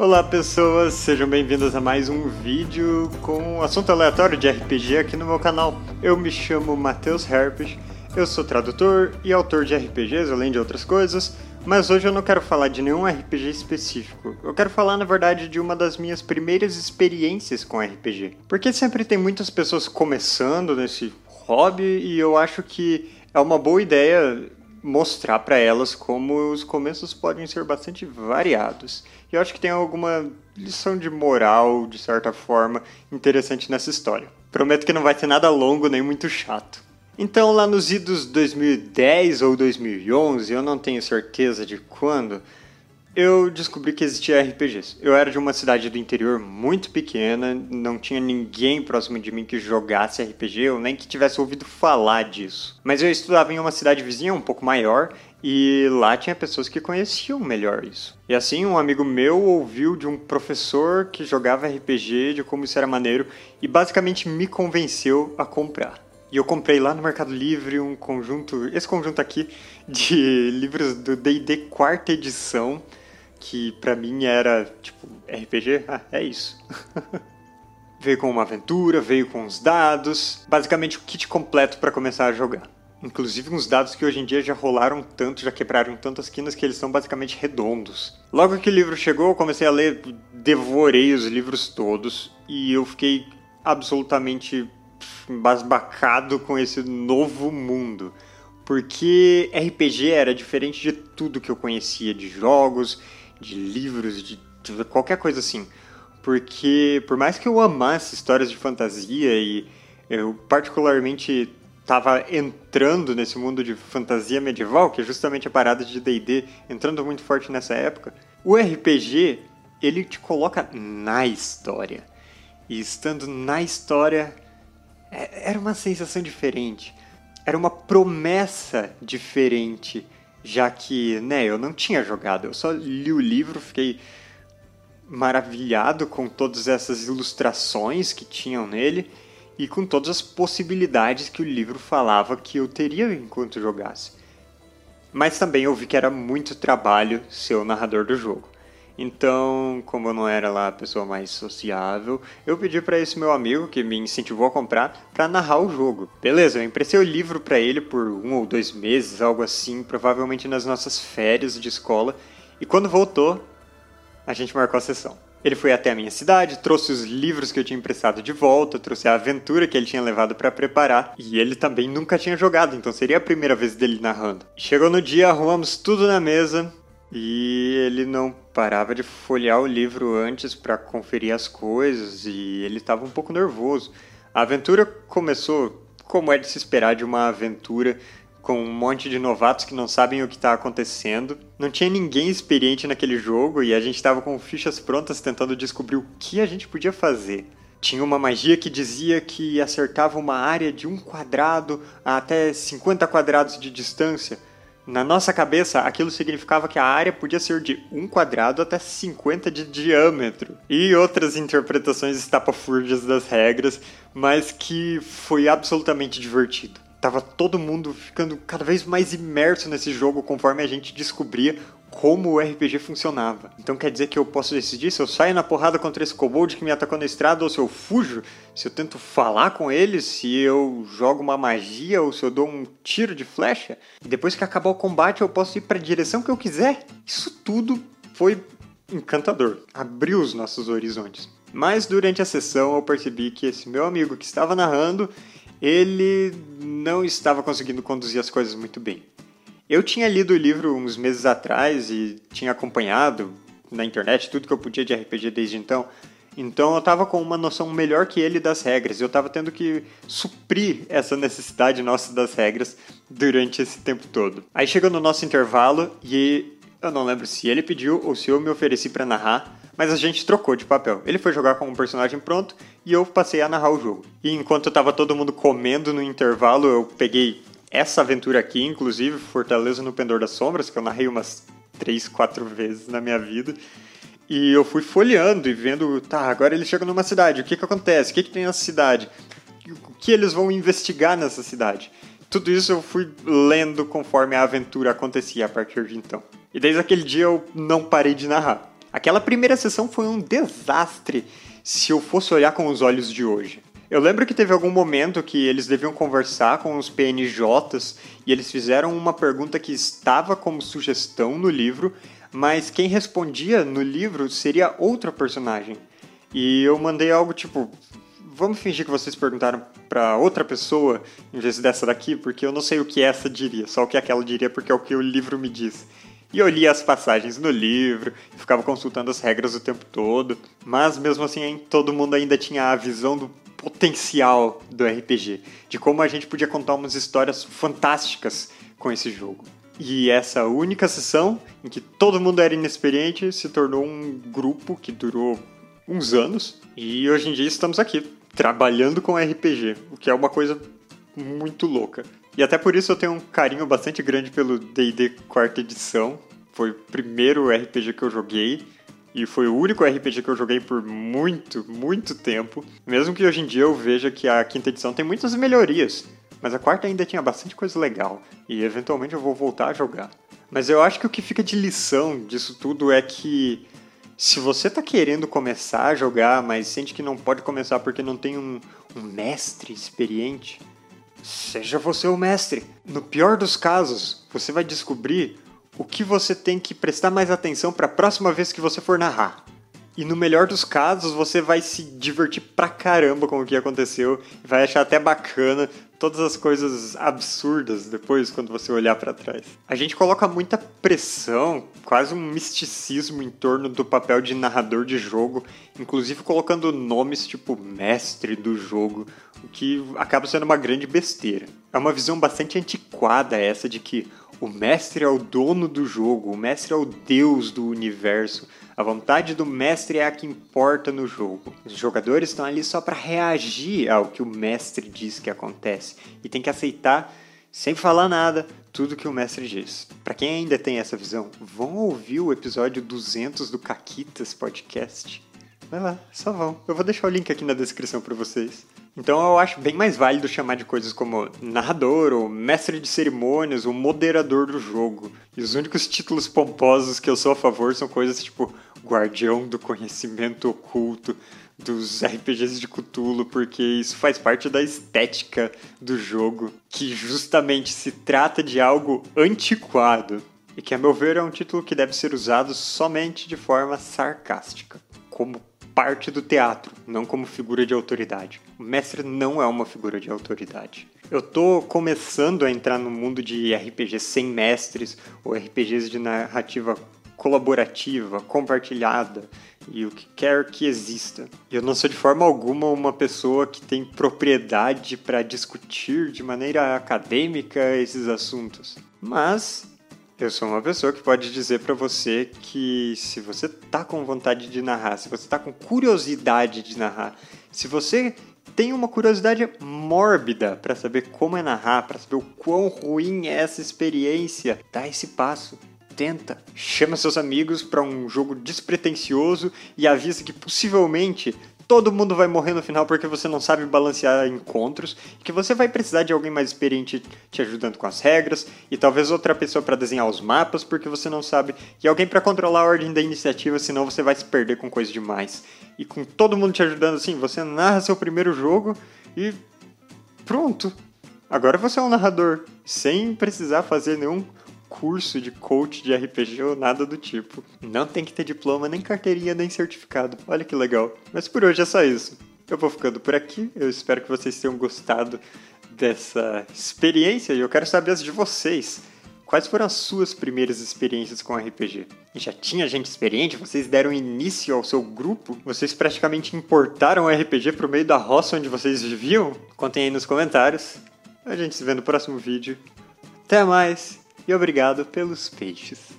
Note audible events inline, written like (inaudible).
Olá pessoas, sejam bem-vindas a mais um vídeo com assunto aleatório de RPG aqui no meu canal. Eu me chamo Matheus Herpes, eu sou tradutor e autor de RPGs, além de outras coisas, mas hoje eu não quero falar de nenhum RPG específico. Eu quero falar, na verdade, de uma das minhas primeiras experiências com RPG. Porque sempre tem muitas pessoas começando nesse hobby e eu acho que é uma boa ideia mostrar para elas como os começos podem ser bastante variados. E eu acho que tem alguma lição de moral, de certa forma, interessante nessa história. Prometo que não vai ter nada longo nem muito chato. Então, lá nos idos 2010 ou 2011, eu não tenho certeza de quando, eu descobri que existia RPGs. Eu era de uma cidade do interior muito pequena, não tinha ninguém próximo de mim que jogasse RPG ou nem que tivesse ouvido falar disso. Mas eu estudava em uma cidade vizinha um pouco maior e lá tinha pessoas que conheciam melhor isso. E assim, um amigo meu ouviu de um professor que jogava RPG, de como isso era maneiro, e basicamente me convenceu a comprar. E eu comprei lá no Mercado Livre um conjunto, esse conjunto aqui, de (laughs) livros do D&D quarta edição, que para mim era tipo RPG, ah, é isso. (laughs) veio com uma aventura, veio com os dados, basicamente o kit completo para começar a jogar. Inclusive uns dados que hoje em dia já rolaram tanto, já quebraram tantas quinas que eles são basicamente redondos. Logo que o livro chegou, eu comecei a ler, devorei os livros todos e eu fiquei absolutamente embasbacado com esse novo mundo. Porque RPG era diferente de tudo que eu conhecia de jogos, de livros, de, qualquer coisa assim. Porque por mais que eu amasse histórias de fantasia e eu particularmente estava entrando nesse mundo de fantasia medieval, que é justamente a parada de D&D, entrando muito forte nessa época, o RPG, ele te coloca na história. E estando na história, é, era uma sensação diferente. Era uma promessa diferente, já que, né, eu não tinha jogado, eu só li o livro, fiquei maravilhado com todas essas ilustrações que tinham nele e com todas as possibilidades que o livro falava que eu teria enquanto jogasse. Mas também eu vi que era muito trabalho ser o narrador do jogo. Então, como eu não era lá a pessoa mais sociável, eu pedi para esse meu amigo que me incentivou a comprar para narrar o jogo. Beleza, eu emprestei o livro para ele por um ou dois meses, algo assim, provavelmente nas nossas férias de escola. E quando voltou, a gente marcou a sessão. Ele foi até a minha cidade, trouxe os livros que eu tinha emprestado de volta, trouxe a aventura que ele tinha levado para preparar, e ele também nunca tinha jogado, então seria a primeira vez dele narrando. Chegou no dia, arrumamos tudo na mesa, e ele não parava de folhear o livro antes para conferir as coisas e ele estava um pouco nervoso. A aventura começou como é de se esperar de uma aventura com um monte de novatos que não sabem o que está acontecendo. Não tinha ninguém experiente naquele jogo e a gente estava com fichas prontas tentando descobrir o que a gente podia fazer. Tinha uma magia que dizia que acertava uma área de um quadrado a até 50 quadrados de distância na nossa cabeça, aquilo significava que a área podia ser de 1 quadrado até 50 de diâmetro. E outras interpretações estapafúrdias das regras, mas que foi absolutamente divertido. Tava todo mundo ficando cada vez mais imerso nesse jogo conforme a gente descobria como o RPG funcionava. Então quer dizer que eu posso decidir se eu saio na porrada contra esse kobold que me atacou na estrada ou se eu fujo, se eu tento falar com ele, se eu jogo uma magia ou se eu dou um tiro de flecha. E depois que acabar o combate eu posso ir para a direção que eu quiser. Isso tudo foi encantador. Abriu os nossos horizontes. Mas durante a sessão eu percebi que esse meu amigo que estava narrando, ele não estava conseguindo conduzir as coisas muito bem. Eu tinha lido o livro uns meses atrás e tinha acompanhado na internet tudo que eu podia de RPG desde então. Então eu estava com uma noção melhor que ele das regras. Eu estava tendo que suprir essa necessidade nossa das regras durante esse tempo todo. Aí chegou no nosso intervalo e eu não lembro se ele pediu ou se eu me ofereci para narrar, mas a gente trocou de papel. Ele foi jogar com um personagem pronto e eu passei a narrar o jogo. E enquanto estava todo mundo comendo no intervalo, eu peguei essa aventura aqui, inclusive, Fortaleza no Pendor das Sombras, que eu narrei umas três, quatro vezes na minha vida. E eu fui folheando e vendo, tá, agora eles chegam numa cidade, o que que acontece? O que que tem nessa cidade? O que eles vão investigar nessa cidade? Tudo isso eu fui lendo conforme a aventura acontecia a partir de então. E desde aquele dia eu não parei de narrar. Aquela primeira sessão foi um desastre se eu fosse olhar com os olhos de hoje. Eu lembro que teve algum momento que eles deviam conversar com os PNJs e eles fizeram uma pergunta que estava como sugestão no livro, mas quem respondia no livro seria outra personagem. E eu mandei algo tipo: vamos fingir que vocês perguntaram para outra pessoa em vez dessa daqui, porque eu não sei o que essa diria, só o que aquela diria porque é o que o livro me diz. E eu lia as passagens no livro, ficava consultando as regras o tempo todo, mas mesmo assim todo mundo ainda tinha a visão do potencial do RPG, de como a gente podia contar umas histórias fantásticas com esse jogo. E essa única sessão, em que todo mundo era inexperiente, se tornou um grupo que durou uns anos, e hoje em dia estamos aqui, trabalhando com RPG, o que é uma coisa muito louca. E até por isso eu tenho um carinho bastante grande pelo D&D quarta edição. Foi o primeiro RPG que eu joguei e foi o único RPG que eu joguei por muito, muito tempo. Mesmo que hoje em dia eu veja que a quinta edição tem muitas melhorias, mas a quarta ainda tinha bastante coisa legal e eventualmente eu vou voltar a jogar. Mas eu acho que o que fica de lição disso tudo é que se você está querendo começar a jogar, mas sente que não pode começar porque não tem um, um mestre experiente, Seja você o mestre. No pior dos casos, você vai descobrir o que você tem que prestar mais atenção para a próxima vez que você for narrar. E no melhor dos casos, você vai se divertir pra caramba com o que aconteceu, vai achar até bacana todas as coisas absurdas depois quando você olhar para trás. A gente coloca muita pressão, quase um misticismo em torno do papel de narrador de jogo, inclusive colocando nomes tipo mestre do jogo, o que acaba sendo uma grande besteira. É uma visão bastante antiquada essa de que o mestre é o dono do jogo, o mestre é o deus do universo. A vontade do mestre é a que importa no jogo. Os jogadores estão ali só para reagir ao que o mestre diz que acontece e tem que aceitar sem falar nada tudo que o mestre diz. Para quem ainda tem essa visão, vão ouvir o episódio 200 do Caquitas Podcast. Vai lá, só vão. Eu vou deixar o link aqui na descrição para vocês. Então eu acho bem mais válido chamar de coisas como narrador, ou mestre de cerimônias, ou moderador do jogo. E os únicos títulos pomposos que eu sou a favor são coisas tipo guardião do conhecimento oculto dos RPGs de Cthulhu, porque isso faz parte da estética do jogo, que justamente se trata de algo antiquado. E que, a meu ver, é um título que deve ser usado somente de forma sarcástica, como parte do teatro, não como figura de autoridade. O mestre não é uma figura de autoridade. Eu tô começando a entrar no mundo de RPGs sem mestres ou RPGs de narrativa colaborativa, compartilhada e o que quer que exista. Eu não sou de forma alguma uma pessoa que tem propriedade para discutir de maneira acadêmica esses assuntos. Mas eu sou uma pessoa que pode dizer para você que se você tá com vontade de narrar, se você tá com curiosidade de narrar, se você tem uma curiosidade mórbida para saber como é narrar, para saber o quão ruim é essa experiência, dá esse passo. Tenta, chama seus amigos para um jogo despretensioso e avisa que possivelmente todo mundo vai morrer no final porque você não sabe balancear encontros que você vai precisar de alguém mais experiente te ajudando com as regras e talvez outra pessoa para desenhar os mapas porque você não sabe e alguém para controlar a ordem da iniciativa, senão você vai se perder com coisa demais. E com todo mundo te ajudando assim, você narra seu primeiro jogo e pronto. Agora você é um narrador sem precisar fazer nenhum curso de coach de RPG ou nada do tipo. Não tem que ter diploma, nem carteirinha, nem certificado. Olha que legal. Mas por hoje é só isso. Eu vou ficando por aqui. Eu espero que vocês tenham gostado dessa experiência e eu quero saber as de vocês. Quais foram as suas primeiras experiências com RPG? Já tinha gente experiente? Vocês deram início ao seu grupo? Vocês praticamente importaram o RPG pro meio da roça onde vocês viviam? Contem aí nos comentários. A gente se vê no próximo vídeo. Até mais! E obrigado pelos peixes.